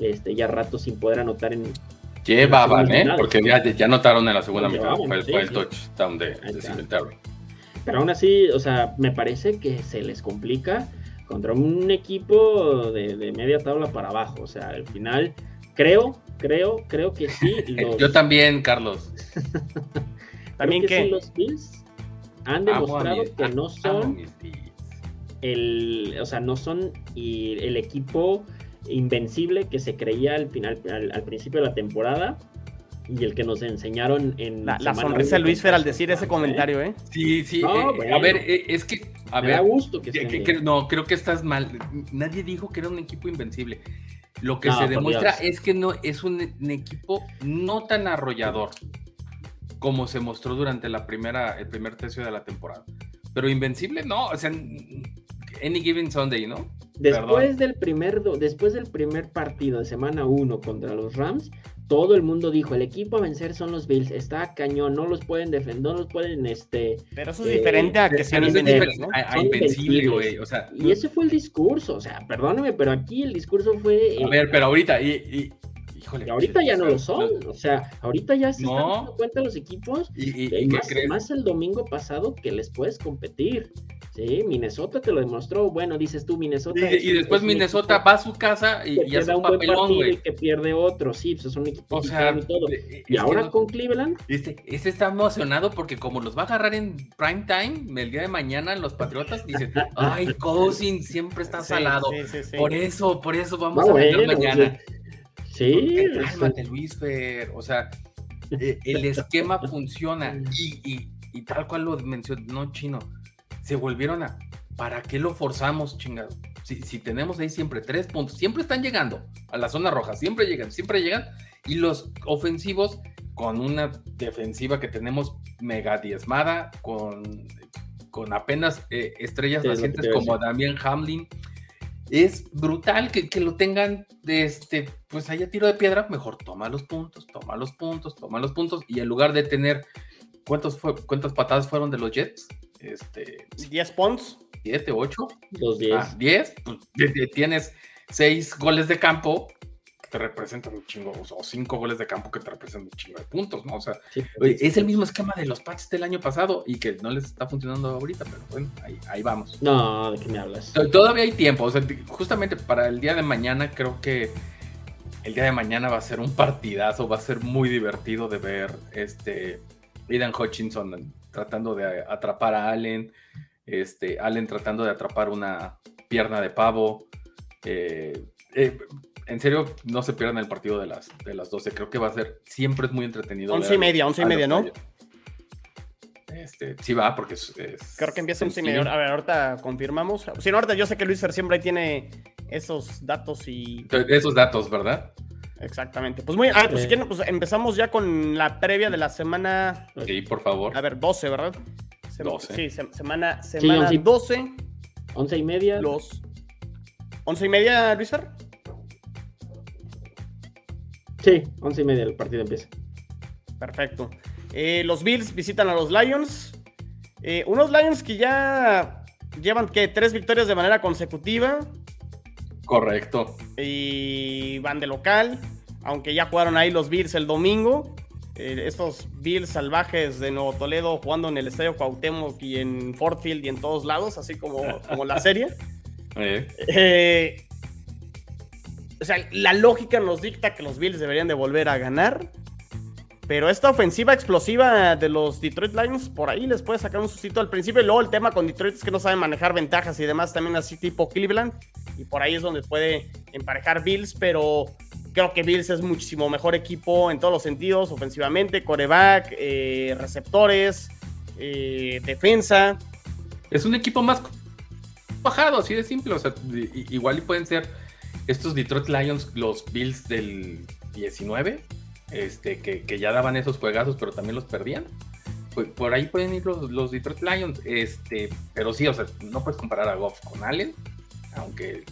este, ya rato sin poder anotar en. Llevaban, ¿eh? Porque ya, ya anotaron en la segunda mitad. Fue, el touchdown de, de Pero aún así, o sea, me parece que se les complica contra un equipo de, media tabla para abajo. O sea, al final, creo, creo, creo que sí. Yo también, Carlos. también que, los Bills han demostrado que no son el, o sea, no son el equipo invencible que se creía al final, al principio de la temporada y el que nos enseñaron en la, la sonrisa de Luis Fer al decir ese comentario, ¿eh? Sí, sí. Eh, a ver, eh, es que a ver, gusto que, no, creo que estás mal. Nadie dijo que era un equipo invencible. Lo que se demuestra es que no es un, equipo no tan arrollador como se mostró durante la primera, el primer tercio de la temporada. Pero invencible no, o sea, any given Sunday, ¿no? Después del primer después del primer partido de semana 1 contra los Rams, todo el mundo dijo, el equipo a vencer son los Bills, está cañón, no los pueden defender, no los pueden, este... Pero eso es diferente a que sean invencibles, ¿no? A, invencible, güey, o sea... Y ese fue el discurso, o sea, perdóname, pero aquí el discurso fue... a ver, pero ahorita, y, Híjole, ahorita ya no lo son, o sea, ahorita ya se están dando cuenta los equipos, y, más, más, el domingo pasado que les puedes competir. Sí, Minnesota te lo demostró. Bueno, dices tú, Minnesota. Y, después Minnesota va a su casa y, y hace un, buen partido y que pierde otro. Sí, pues son equipos o sea, y todo. Y ahora con Cleveland. Este, este está emocionado porque como los va a agarrar en prime time el día de mañana los Patriotas, dice, ay, Cousin siempre está salado. por eso, por eso vamos a ver mañana. Sí. Cálmate, Luis Fer. O sea, e, el esquema funciona y, y tal cual lo mencionó Chino se volvieron a, ¿para qué lo forzamos, chingado? Si, tenemos ahí siempre tres puntos, siempre están llegando a la zona roja, siempre llegan, siempre llegan, y los ofensivos con una defensiva que tenemos mega diezmada, con, con apenas eh, estrellas nacientes como Damián Hamlin. Es brutal que, lo tengan, de este, pues haya tiro de piedra, mejor toma los puntos, toma los puntos, toma los puntos, y en lugar de tener, ¿cuántos fue, ¿cuántas patadas fueron de los Jets? Este, 10 puntos. 7, 8. Los 10. 10. pues, tienes 6 goles de campo. te representan un chingo, o cinco goles de campo que te representan un chingo de puntos, ¿no? O sea, Sí, oye, es el mismo esquema de los Pats del año pasado y que no les está funcionando ahorita, pero bueno, ahí, ahí vamos. No, ¿de qué me hablas? To- Todavía hay tiempo, o sea, justamente para el día de mañana creo que el día de mañana va a ser un partidazo, va a ser muy divertido de ver este Aidan Hutchinson tratando de atrapar a Allen, este Allen tratando de atrapar una pierna de pavo. eh, eh, en serio, no se pierdan el partido de las, de las 12, creo que va a ser, siempre es muy entretenido. Once ver y media, once y a los media, ¿no? Este, sí va, porque es, es Creo que empieza un sencillo. medio. A ver, ahorita confirmamos. Si no, ahorita yo sé que Luis Fer siempre ahí tiene esos datos y. Esos datos, ¿verdad? Exactamente. Pues muy. Ah, pues Eh. si quieren, pues empezamos ya con la previa de la semana. Sí, por favor. A ver, 12, ¿verdad? Sem- 12. Sí, sem- semana, semana once y- 12. Once y media. Los. ¿11 y media, Luis Fer? Sí, once y media el partido empieza. Perfecto. Eh, los Bills visitan a los Lions. Eh, unos Lions que ya llevan que tres victorias de manera consecutiva Correcto. y van de local. Aunque ya jugaron ahí los Bills el domingo. Eh, estos Bills salvajes de Nuevo Toledo jugando en el Estadio Cuauhtémoc y en Ford Field y en todos lados, así como, como la serie. Eh, Eh, o sea, la lógica nos dicta que los Bills deberían de volver a ganar. Pero esta ofensiva explosiva de los Detroit Lions, por ahí les puede sacar un sustito al principio. Y luego el tema con Detroit es que no saben manejar ventajas y demás, también así tipo Cleveland. Y por ahí es donde puede emparejar Bills, pero creo que Bills es muchísimo mejor equipo en todos los sentidos, ofensivamente, coreback, eh, receptores, eh, defensa. es un equipo más bajado, así de simple. O sea, igual pueden ser estos Detroit Lions, los Bills del 19, este, que, ya daban esos juegazos, pero también los perdían. Pues por ahí pueden ir los, Detroit Lions. Este, pero sí, o sea, no puedes comparar a Goff con Allen, aunque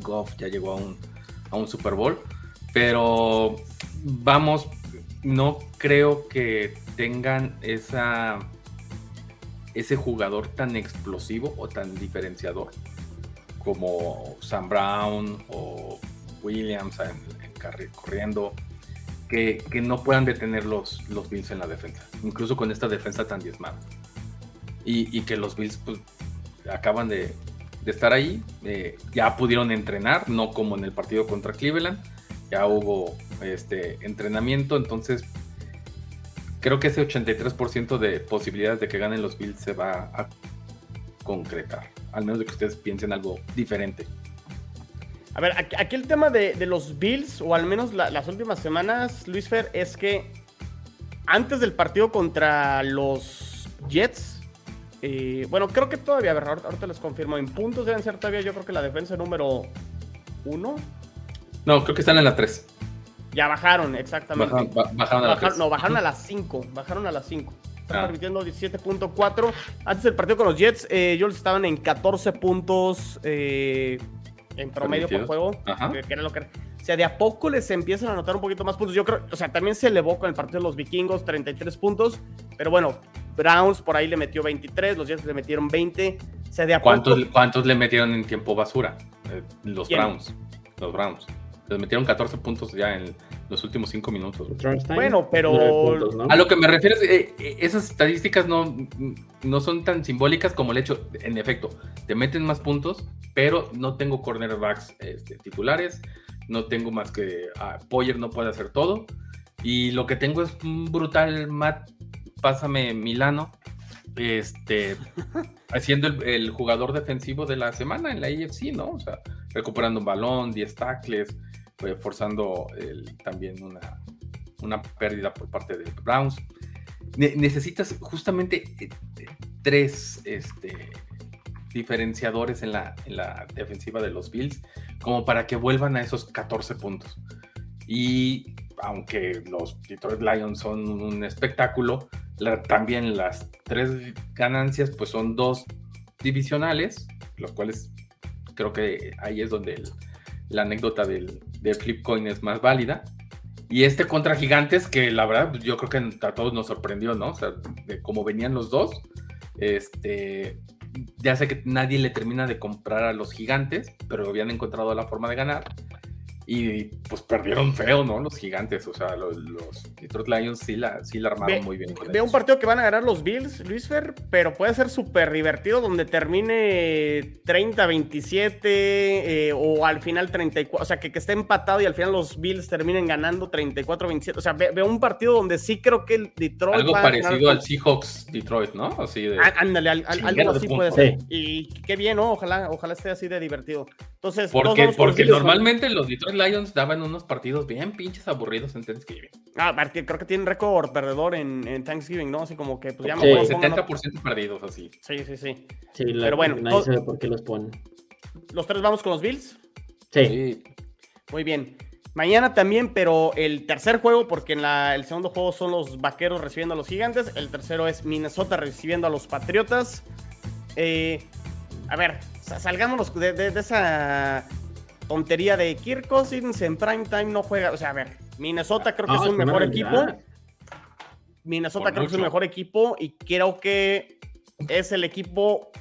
Goff ya llegó a un, a un Super Bowl. Pero vamos, no creo que tengan esa ese jugador tan explosivo o tan diferenciador como Sam Brown o Williams corriendo, que, que no puedan detener los, los Bills en la defensa, incluso con esta defensa tan diezmada. Y, y que los Bills pues, acaban de, de estar ahí, eh, ya pudieron entrenar, no como en el partido contra Cleveland, ya hubo este entrenamiento, entonces creo que ese 83% de posibilidades de que ganen los Bills se va a concretar. Al menos de que ustedes piensen algo diferente. A ver, aquí, el tema de, de los Bills, o al menos la- las últimas semanas, Luis Fer, es que antes del partido contra los Jets, eh, bueno, creo que todavía, a ver, ahorita, ahorita les confirmo, en puntos deben ser todavía, yo creo que la defensa número uno. No, creo que están en la 3. Ya bajaron, exactamente. Bajaron, ba- bajaron a la Bajaron- 3. no, bajaron a las 5. Bajaron a las 5. Están Ah. permitiendo 17.4. Antes del partido con los Jets, eh, ellos estaban en 14 puntos eh, en promedio por juego. Ajá. que- que era lo que- o sea, de a poco les empiezan a anotar un poquito más puntos. Yo creo, o sea, también se elevó con el partido de los vikingos, 33 puntos. Pero bueno, Browns por ahí le metió 23, los Jets le metieron 20. O sea, de a ¿Cuántos, poco. ¿Cuántos le metieron en tiempo basura? Eh, los ¿Quién? Browns. Los Browns. Les metieron 14 puntos ya en los últimos 5 minutos. Bueno, pero- puntos, ¿no? A lo que me refiero es, eh, eh, esas estadísticas no, no son tan simbólicas como el hecho, en efecto, te meten más puntos, pero no tengo cornerbacks este, titulares, no tengo más que ah, Poyer no puede hacer todo, y lo que tengo es un brutal Matt, pásame Milano, este, haciendo el, el jugador defensivo de la semana en la AFC, ¿no? O sea, recuperando un balón, 10 tackles, eh, forzando también una, una pérdida por parte de Browns. Ne- necesitas justamente eh, tres este, diferenciadores en la, en la defensiva de los Bills como para que vuelvan a esos 14 puntos. Y aunque los Detroit Lions son un espectáculo, también las tres ganancias pues son dos divisionales, los cuales creo que ahí es donde el- la anécdota del, del flip coin es más válida. Y este contra Gigantes, que la verdad pues, yo creo que a todos nos sorprendió, ¿no? O sea, de cómo venían los dos. Este, ya sé que nadie le termina de comprar a los Gigantes, pero habían encontrado la forma de ganar. Y pues perdieron feo, ¿no? Los gigantes, o sea, los, Detroit Lions sí la, sí la armaron muy bien. veo un partido que van a ganar los Bills, Luis Fer, pero puede ser súper divertido donde termine 30-27 eh, o al final 34, o sea, que, que, esté empatado y al final los Bills terminen ganando 34-27. O sea, veo un partido donde sí creo que el Detroit... Algo parecido al Seahawks Detroit, ¿no? Así de... Ándale, algo así puede ser. Y qué bien, ¿no? Ojalá, ojalá esté así de divertido. Entonces, porque, porque normalmente los Detroit Lions daban unos partidos bien pinches aburridos en Thanksgiving. Ah, creo que tienen récord perdedor en, Thanksgiving, ¿no? Así como que, pues ya me sí. 70% perdidos, así. Sí, sí, sí. sí Pero bueno. Nadie sabe por qué los ponen. ¿Los tres vamos con los Bills? Sí. Muy bien. Mañana también, pero el tercer juego, porque en la, el segundo juego son los vaqueros recibiendo a los gigantes. El tercero es Minnesota recibiendo a los patriotas. Eh, a ver, salgámonos de, esa tontería de Kirk Cousins en prime time no juega. O sea, a ver, Minnesota creo que es un mejor equipo. Minnesota creo que es un mejor equipo y creo que es el equipo.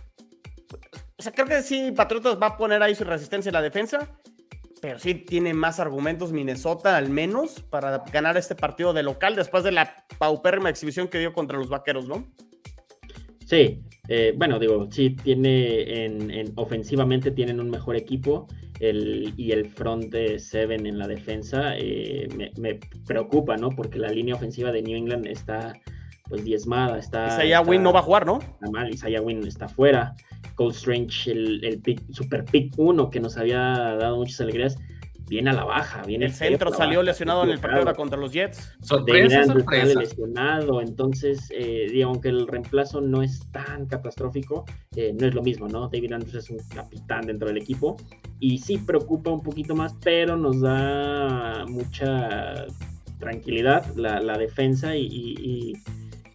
O sea, creo que sí, Patriotas va a poner ahí su resistencia en la defensa, pero sí tiene más argumentos Minnesota al menos para ganar este partido de local después de la paupérrima exhibición que dio contra los Vaqueros, ¿no? Sí, eh, bueno, digo, sí, tiene en, ofensivamente tienen un mejor equipo el, y el front de Seven en la defensa eh, me, preocupa, ¿no? Porque la línea ofensiva de New England está pues diezmada, está... Isaiah Wynn no va a jugar, ¿no? Está mal, Isaiah Wynn está fuera. Cold Strange, el, el super pick 1 que nos había dado muchas alegrías, viene a la baja. Viene el centro salió lesionado en el partido contra los Jets. Sorpresa, sorpresa. lesionado, entonces, eh, digo, aunque el reemplazo no es tan catastrófico, eh, no es lo mismo, ¿no? David Andrews es un capitán dentro del equipo y sí preocupa un poquito más, pero nos da mucha tranquilidad la, defensa y y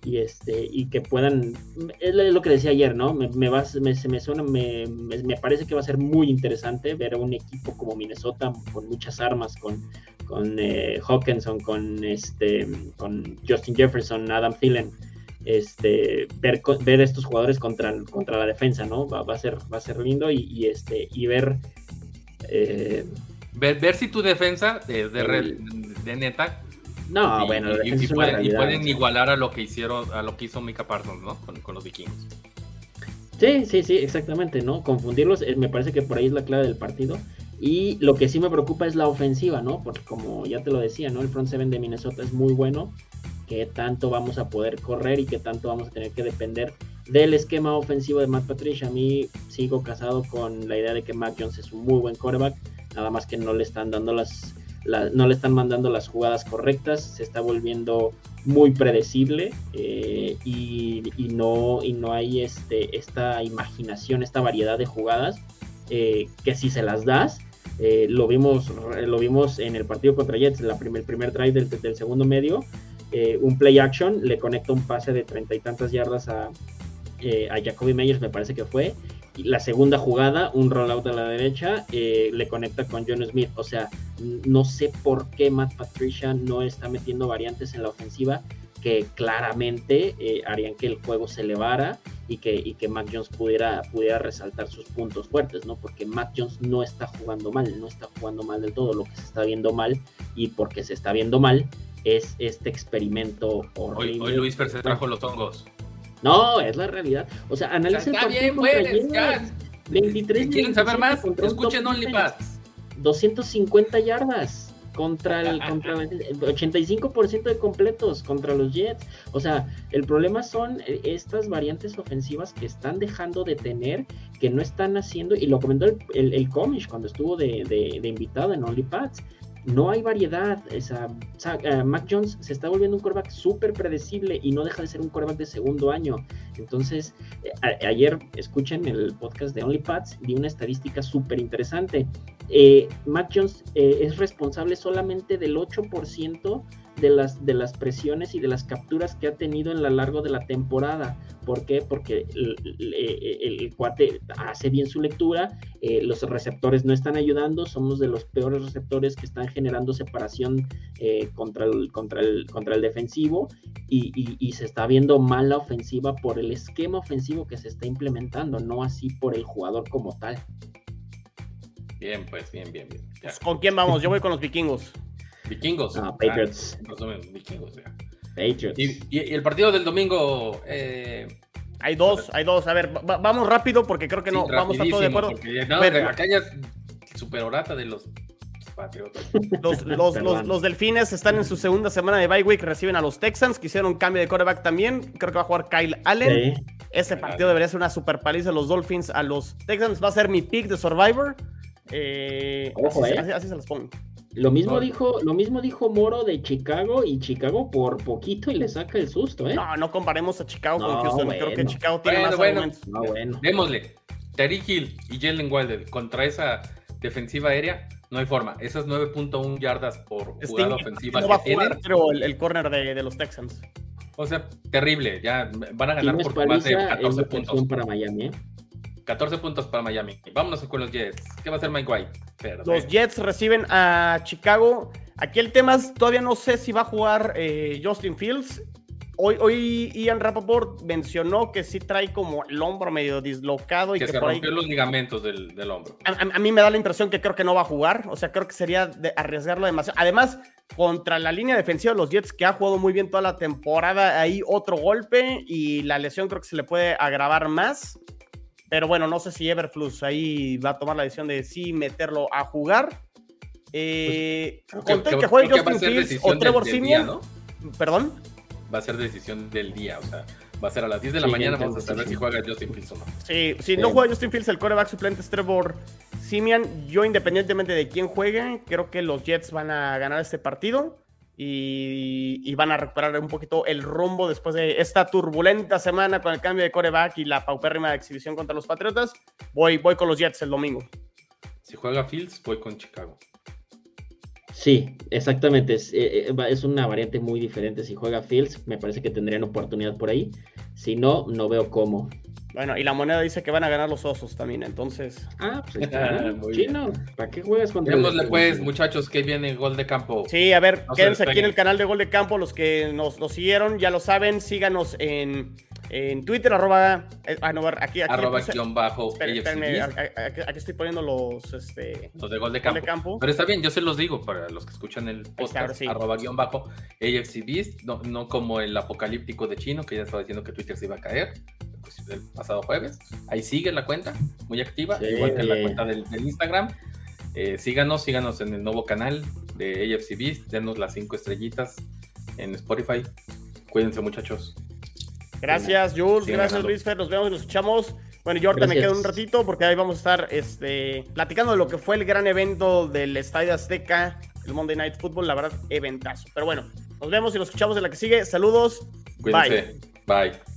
este y que puedan es lo que decía ayer no me, me, va, me se me suena me, me, parece que va a ser muy interesante ver a un equipo como Minnesota con muchas armas con con eh, Hawkinson con este con Justin Jefferson Adam Thielen este ver ver estos jugadores contra contra la defensa no va, va a ser va a ser lindo y, este y ver eh, ver, ver si tu defensa es de, de neta no, bueno, y, pueden, igualar a lo que hicieron, a lo que hizo Mika Parsons, ¿no? Con, los vikingos. Sí, sí, sí, exactamente, ¿no? Confundirlos, eh, me parece que por ahí es la clave del partido. Y lo que sí me preocupa es la ofensiva, ¿no? Porque como ya te lo decía, ¿no? El front seven de Minnesota es muy bueno. Que tanto vamos a poder correr y que tanto vamos a tener que depender del esquema ofensivo de Matt Patricia. A mí sigo casado con la idea de que Mac Jones es un muy buen quarterback. Nada más que no le están dando las no le están mandando las jugadas correctas, se está volviendo muy predecible eh, y, no, y no hay este, esta imaginación, esta variedad de jugadas eh, que si se las das, eh, lo, vimos, lo vimos en el partido contra Jets, en la primer, el primer drive del, del segundo medio, un play action, le conecta un pase de treinta y tantas yardas a, a Jacoby Meyers, me parece que fue, la segunda jugada, un rollout a la derecha, eh, le conecta con John Smith. O sea, no sé por qué Matt Patricia no está metiendo variantes en la ofensiva que claramente eh, harían que el juego se elevara y que, y que Mac Jones pudiera, pudiera resaltar sus puntos fuertes, ¿no? Porque Mac Jones no está jugando mal, no está jugando mal del todo. Lo que se está viendo mal y porque se está viendo mal es este experimento horrible. Hoy, Luis Fer se trajo los hongos. No, es la realidad. O sea, analicen Está bien, ya. 23 ¿Quieren saber más? Escuchen OnlyPads. 250 yardas contra el, contra el 85% de completos contra los Jets. O sea, el problema son eh, estas variantes ofensivas que están dejando de tener, que no están haciendo, y lo comentó el, el, el Comish cuando estuvo de, de, de invitado en OnlyPads no hay variedad. Esa, uh, Mac Jones se está volviendo un quarterback súper predecible y no deja de ser un quarterback de segundo año. Entonces, eh, ayer escuchen el podcast de OnlyPads, di una estadística súper interesante. Eh, Mac Jones eh, es responsable solamente del 8% de las, de las presiones y de las capturas que ha tenido en lo largo de la temporada. ¿Por qué? Porque el, cuate hace bien su lectura, eh, los receptores no están ayudando, somos de los peores receptores que están generando separación eh, contra, el, contra, el, contra el defensivo y, y, se está viendo mal la ofensiva por el esquema ofensivo que se está implementando, no así por el jugador como tal. Bien, pues, bien, bien, bien. Pues, ¿Con quién vamos? Yo voy con los vikingos. Vikingos. Ah, Patriots. Ah, vikingos, ya. Patriots. Y, y, el partido del domingo. Eh... Hay dos, hay dos. A ver, vamos rápido porque creo que no vamos a todo de acuerdo. no, acá ya super orata de los Patriotas. Los, los, los, los, delfines están en su segunda semana de bye week, reciben a los Texans, que hicieron un cambio de quarterback también. Creo que va a jugar Kyle Allen. Ese partido debería ser una super paliza de los Dolphins a los Texans. Va a ser mi pick de Survivor. Eh, eh. así, se los pongo. Lo mismo, dijo, lo mismo dijo Moro de Chicago y Chicago por poquito y le saca el susto, ¿eh? No, no comparemos a Chicago con Houston. Creo que Chicago tiene más bueno. argumentos. No, bueno. Démosle. Terry Hill y Jalen Wilder contra esa defensiva aérea, no hay forma. Esas 9.1 yardas por jugada ofensiva no va a jugar, pero el, el corner de, de, los Texans. O sea, terrible. Ya van a ganar por más de 14 puntos. para Miami, ¿eh? 14 puntos para Miami. Vámonos con los Jets. ¿Qué va a hacer Mike White? Los Jets reciben a Chicago. Aquí el tema es, todavía no sé si va a jugar eh, Justin Fields. Hoy, hoy Ian Rappaport mencionó que sí trae como el hombro medio dislocado. Y que, que se rompió los ligamentos del, del hombro. A, mí me da la impresión que creo que no va a jugar. O sea, creo que sería de arriesgarlo demasiado. Además, contra la línea defensiva de los Jets, que ha jugado muy bien toda la temporada, ahí otro golpe y la lesión creo que se le puede agravar más. Pero bueno, no sé si Everflux ahí va a tomar la decisión de sí meterlo a jugar. Eh, pues, que, que, juegue Justin Fields o Trevor Simeon. ¿no? Perdón va a ser decisión del día, o sea, va a ser a las 10 de la mañana, vamos a saber si juega Justin Fields o no. Sí, si no juega Justin Fields, el coreback suplente es Trevor Simian. Yo, independientemente de quién juegue, creo que los Jets van a ganar este partido. Y, van a recuperar un poquito el rumbo después de esta turbulenta semana con el cambio de coreback y la paupérrima exhibición contra los Patriotas. Voy, voy con los Jets el domingo. Si juega Fields, voy con Chicago. Sí, exactamente. Es, eh, eh, es, una variante muy diferente. Si juega Fields, me parece que tendrían oportunidad por ahí. Si no, no veo cómo. Bueno, y la moneda dice que van a ganar los osos también, entonces. Ah, pues está. Chino, ¿para qué juegas contra Démosle pues, muchachos, que viene Gol de Campo. Sí, a ver, quédense aquí en el canal de Gol de Campo. Los que nos lo siguieron, ya lo saben, síganos en en Twitter, arroba. Eh, ah, no, aquí, aquí. Arroba guion bajo. aquí, estoy poniendo los. Este, los de gol de, campo. Pero está bien, yo se los digo para los que escuchan el podcast. Arroba guion bajo AFC no, no como el apocalíptico de chino, que ya estaba diciendo que Twitter se iba a caer pues, el pasado jueves. Ahí sigue la cuenta, muy activa, igual que la cuenta del, Instagram. Eh, síganos, síganos en el nuevo canal de AFC Beast, denos las cinco estrellitas en Spotify. Cuídense, muchachos. Gracias, Jules. gracias, Luis Fer. Nos vemos y nos escuchamos. Bueno, yo ahorita me quedo un ratito porque ahí vamos a estar este, platicando de lo que fue el gran evento del Estadio Azteca, el Monday Night Football. La verdad, eventazo. Pero bueno, nos vemos y nos escuchamos en la que sigue. Saludos. Bye. Bye.